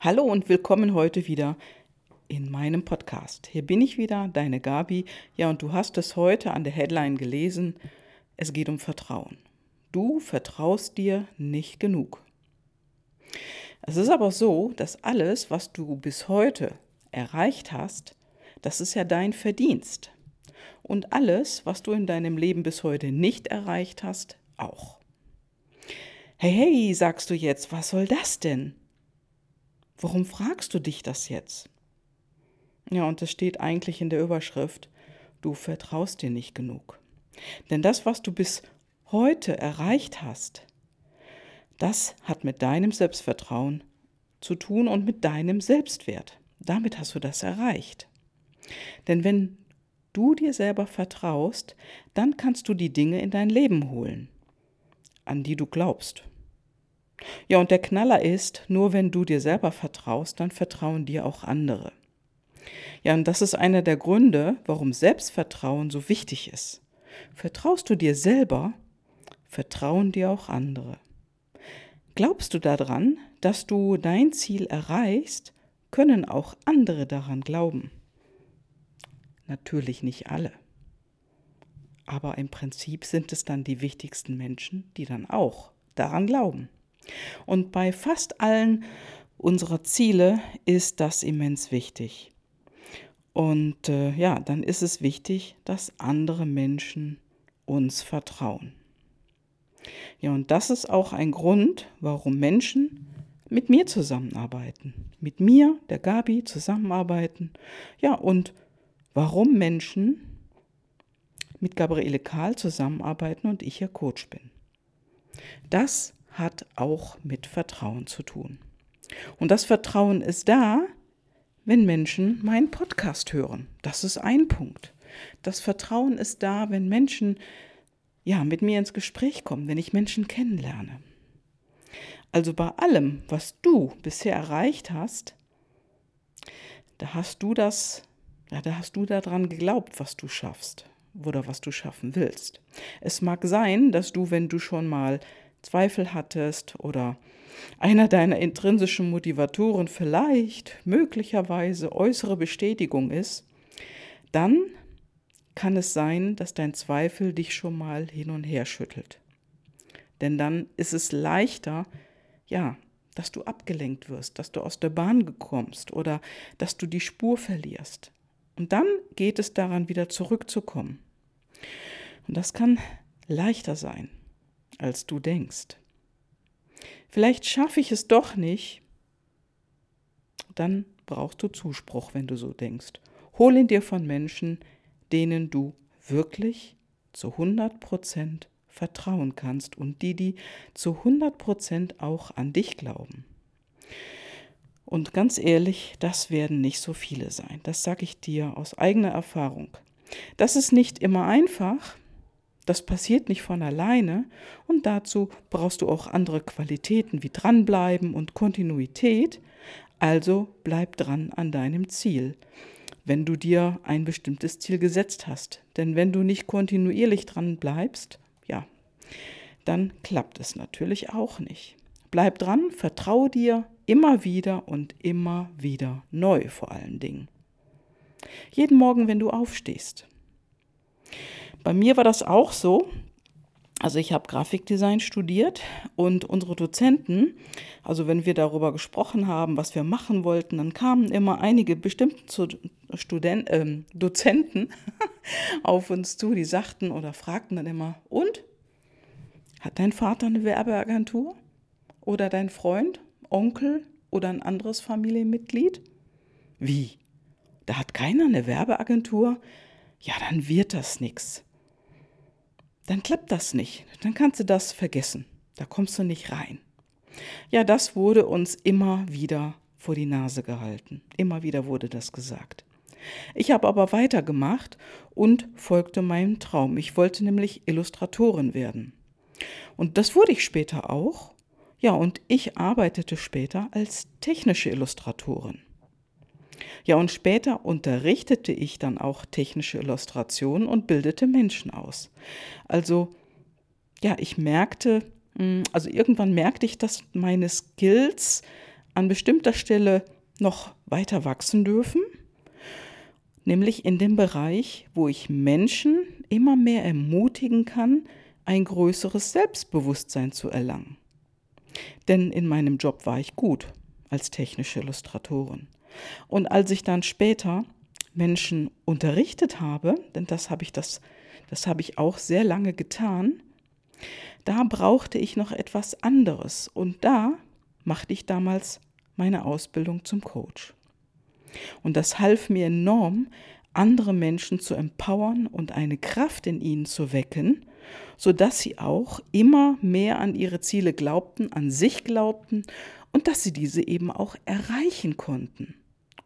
Hallo und willkommen heute wieder in meinem Podcast. Hier bin ich wieder, deine Gabi. Ja, und du hast es heute an der Headline gelesen. Es geht um Vertrauen. Du vertraust dir nicht genug. Es ist aber so, dass alles, was du bis heute erreicht hast, das ist ja dein Verdienst. Und alles, was du in deinem Leben bis heute nicht erreicht hast, auch. Hey, hey, sagst du jetzt, was soll das denn? Warum fragst du dich das jetzt? Ja, und es steht eigentlich in der Überschrift, du vertraust dir nicht genug. Denn das, was du bis heute erreicht hast, das hat mit deinem Selbstvertrauen zu tun und mit deinem Selbstwert. Damit hast du das erreicht. Denn wenn du dir selber vertraust, dann kannst du die Dinge in dein Leben holen, an die du glaubst. Ja, und der Knaller ist, nur wenn du dir selber vertraust, dann vertrauen dir auch andere. Ja, und das ist einer der Gründe, warum Selbstvertrauen so wichtig ist. Vertraust du dir selber, vertrauen dir auch andere. Glaubst du daran, dass du dein Ziel erreichst, können auch andere daran glauben. Natürlich nicht alle. Aber im Prinzip sind es dann die wichtigsten Menschen, die dann auch daran glauben. Und bei fast allen unserer Ziele ist das immens wichtig. Und äh, ja, dann ist es wichtig, dass andere Menschen uns vertrauen. Ja, und das ist auch ein Grund, warum Menschen mit mir zusammenarbeiten. Mit mir, der Gabi, zusammenarbeiten. Ja, und warum Menschen mit Gabriele Kahl zusammenarbeiten und ich ihr Coach bin. Das hat auch mit Vertrauen zu tun. Und das Vertrauen ist da, wenn Menschen meinen Podcast hören. Das ist ein Punkt. Das Vertrauen ist da, wenn Menschen ja mit mir ins Gespräch kommen, wenn ich Menschen kennenlerne. Also bei allem, was du bisher erreicht hast, da hast du das, ja, da hast du daran geglaubt, was du schaffst oder was du schaffen willst. Es mag sein, dass du, wenn du schon mal Zweifel hattest oder einer deiner intrinsischen Motivatoren vielleicht möglicherweise äußere Bestätigung ist, dann kann es sein, dass dein Zweifel dich schon mal hin und her schüttelt. Denn dann ist es leichter, ja, dass du abgelenkt wirst, dass du aus der Bahn kommst oder dass du die Spur verlierst. Und dann geht es daran, wieder zurückzukommen. Und das kann leichter sein als du denkst. Vielleicht schaffe ich es doch nicht. Dann brauchst du Zuspruch, wenn du so denkst. Hol ihn dir von Menschen, denen du wirklich zu 100 Prozent vertrauen kannst und die, die zu 100 Prozent auch an dich glauben. Und ganz ehrlich, das werden nicht so viele sein. Das sage ich dir aus eigener Erfahrung. Das ist nicht immer einfach, das passiert nicht von alleine und dazu brauchst du auch andere Qualitäten wie dranbleiben und Kontinuität. Also bleib dran an deinem Ziel, wenn du dir ein bestimmtes Ziel gesetzt hast. Denn wenn du nicht kontinuierlich dran bleibst, ja, dann klappt es natürlich auch nicht. Bleib dran, vertraue dir immer wieder und immer wieder neu vor allen Dingen. Jeden Morgen, wenn du aufstehst. Bei mir war das auch so. Also ich habe Grafikdesign studiert und unsere Dozenten, also wenn wir darüber gesprochen haben, was wir machen wollten, dann kamen immer einige bestimmte äh, Dozenten auf uns zu, die sagten oder fragten dann immer, und? Hat dein Vater eine Werbeagentur? Oder dein Freund, Onkel oder ein anderes Familienmitglied? Wie? Da hat keiner eine Werbeagentur? Ja, dann wird das nichts dann klappt das nicht. Dann kannst du das vergessen. Da kommst du nicht rein. Ja, das wurde uns immer wieder vor die Nase gehalten. Immer wieder wurde das gesagt. Ich habe aber weitergemacht und folgte meinem Traum. Ich wollte nämlich Illustratorin werden. Und das wurde ich später auch. Ja, und ich arbeitete später als technische Illustratorin. Ja, und später unterrichtete ich dann auch technische Illustrationen und bildete Menschen aus. Also, ja, ich merkte, hm, also irgendwann merkte ich, dass meine Skills an bestimmter Stelle noch weiter wachsen dürfen, nämlich in dem Bereich, wo ich Menschen immer mehr ermutigen kann, ein größeres Selbstbewusstsein zu erlangen. Denn in meinem Job war ich gut als technische Illustratorin. Und als ich dann später Menschen unterrichtet habe, denn das habe ich das, das habe ich auch sehr lange getan, da brauchte ich noch etwas anderes und da machte ich damals meine Ausbildung zum Coach. Und das half mir enorm, andere Menschen zu empowern und eine Kraft in ihnen zu wecken, sodass sie auch immer mehr an ihre Ziele glaubten, an sich glaubten und dass sie diese eben auch erreichen konnten.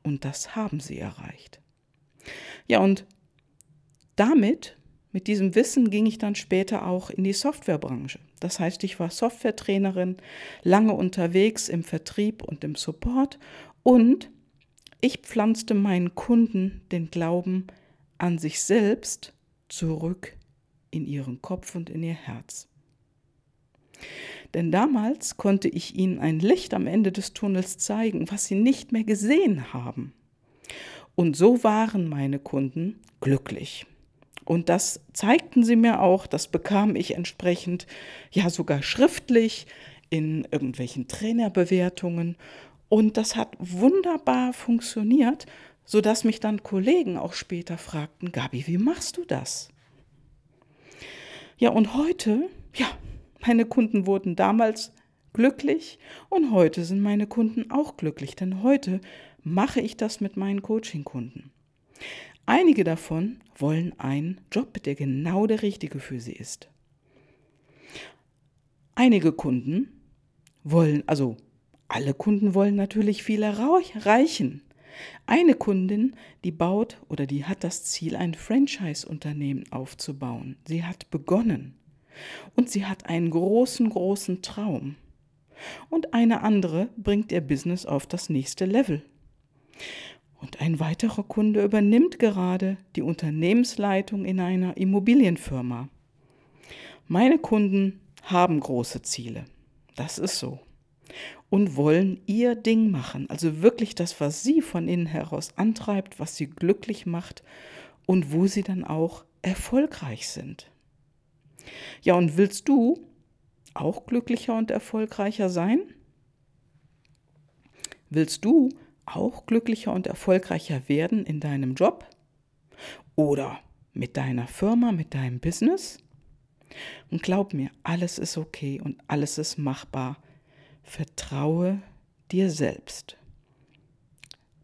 Und das haben sie erreicht. Ja, und damit, mit diesem Wissen, ging ich dann später auch in die Softwarebranche. Das heißt, ich war Softwaretrainerin, lange unterwegs im Vertrieb und im Support und ich pflanzte meinen Kunden den Glauben an sich selbst zurück in ihren Kopf und in ihr Herz. Denn damals konnte ich ihnen ein Licht am Ende des Tunnels zeigen, was sie nicht mehr gesehen haben. Und so waren meine Kunden glücklich. Und das zeigten sie mir auch, das bekam ich entsprechend, ja sogar schriftlich in irgendwelchen Trainerbewertungen. Und das hat wunderbar funktioniert, sodass mich dann Kollegen auch später fragten, Gabi, wie machst du das? Ja, und heute, ja, meine Kunden wurden damals glücklich und heute sind meine Kunden auch glücklich, denn heute mache ich das mit meinen Coaching-Kunden. Einige davon wollen einen Job, der genau der richtige für sie ist. Einige Kunden wollen, also alle Kunden wollen natürlich viel erreichen. Eine Kundin, die baut oder die hat das Ziel, ein Franchise-Unternehmen aufzubauen. Sie hat begonnen und sie hat einen großen, großen Traum. Und eine andere bringt ihr Business auf das nächste Level. Und ein weiterer Kunde übernimmt gerade die Unternehmensleitung in einer Immobilienfirma. Meine Kunden haben große Ziele. Das ist so und wollen ihr Ding machen. Also wirklich das, was sie von innen heraus antreibt, was sie glücklich macht und wo sie dann auch erfolgreich sind. Ja, und willst du auch glücklicher und erfolgreicher sein? Willst du auch glücklicher und erfolgreicher werden in deinem Job? Oder mit deiner Firma, mit deinem Business? Und glaub mir, alles ist okay und alles ist machbar Vertraue dir selbst.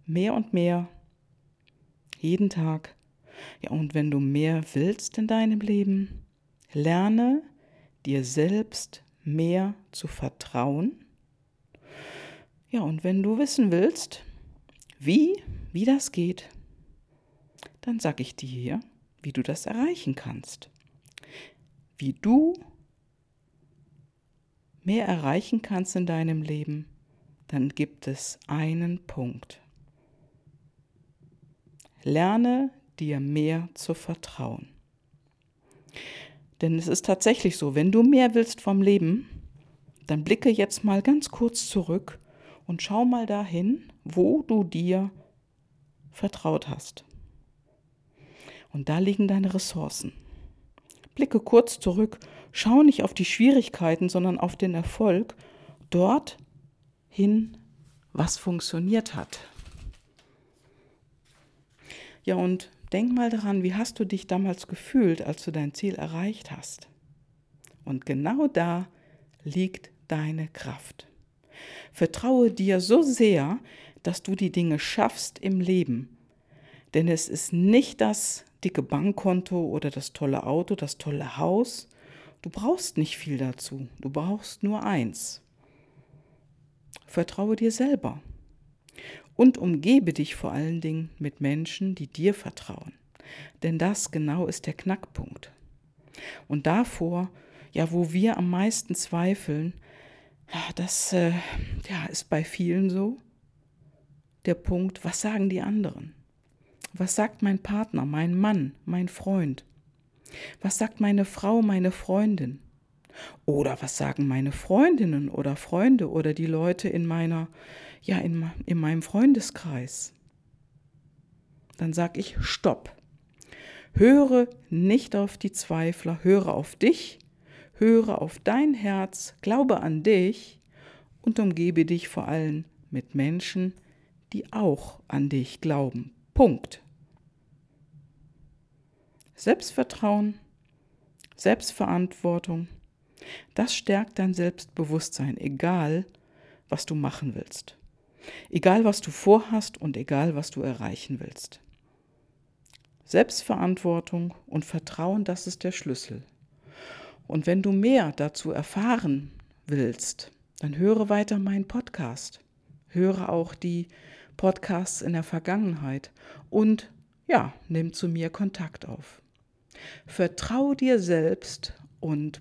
Mehr und mehr, jeden Tag. Ja, und wenn du mehr willst in deinem Leben, lerne dir selbst mehr zu vertrauen. Ja, und wenn du wissen willst, wie, wie das geht, dann sag ich dir hier, wie du das erreichen kannst. Wie du mehr erreichen kannst in deinem Leben, dann gibt es einen Punkt. Lerne dir mehr zu vertrauen. Denn es ist tatsächlich so, wenn du mehr willst vom Leben, dann blicke jetzt mal ganz kurz zurück und schau mal dahin, wo du dir vertraut hast. Und da liegen deine Ressourcen. Blicke kurz zurück Schau nicht auf die Schwierigkeiten, sondern auf den Erfolg dort hin, was funktioniert hat. Ja, und denk mal daran, wie hast du dich damals gefühlt, als du dein Ziel erreicht hast? Und genau da liegt deine Kraft. Vertraue dir so sehr, dass du die Dinge schaffst im Leben. Denn es ist nicht das dicke Bankkonto oder das tolle Auto, das tolle Haus, Du brauchst nicht viel dazu, du brauchst nur eins. Vertraue dir selber und umgebe dich vor allen Dingen mit Menschen, die dir vertrauen. Denn das genau ist der Knackpunkt. Und davor, ja, wo wir am meisten zweifeln, das äh, ja, ist bei vielen so, der Punkt, was sagen die anderen? Was sagt mein Partner, mein Mann, mein Freund? Was sagt meine Frau, meine Freundin? Oder was sagen meine Freundinnen oder Freunde oder die Leute in meiner, ja, in, in meinem Freundeskreis? Dann sage ich Stopp. Höre nicht auf die Zweifler, höre auf dich, höre auf dein Herz, glaube an dich und umgebe dich vor allem mit Menschen, die auch an dich glauben. Punkt. Selbstvertrauen, Selbstverantwortung, das stärkt dein Selbstbewusstsein, egal was du machen willst. Egal was du vorhast und egal was du erreichen willst. Selbstverantwortung und Vertrauen, das ist der Schlüssel. Und wenn du mehr dazu erfahren willst, dann höre weiter meinen Podcast. Höre auch die Podcasts in der Vergangenheit und ja, nimm zu mir Kontakt auf. Vertrau dir selbst und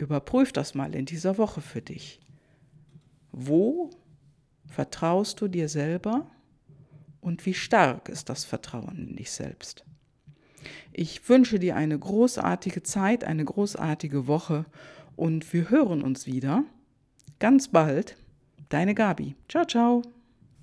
überprüf das mal in dieser Woche für dich. Wo vertraust du dir selber und wie stark ist das Vertrauen in dich selbst? Ich wünsche dir eine großartige Zeit, eine großartige Woche und wir hören uns wieder ganz bald. Deine Gabi. Ciao, ciao.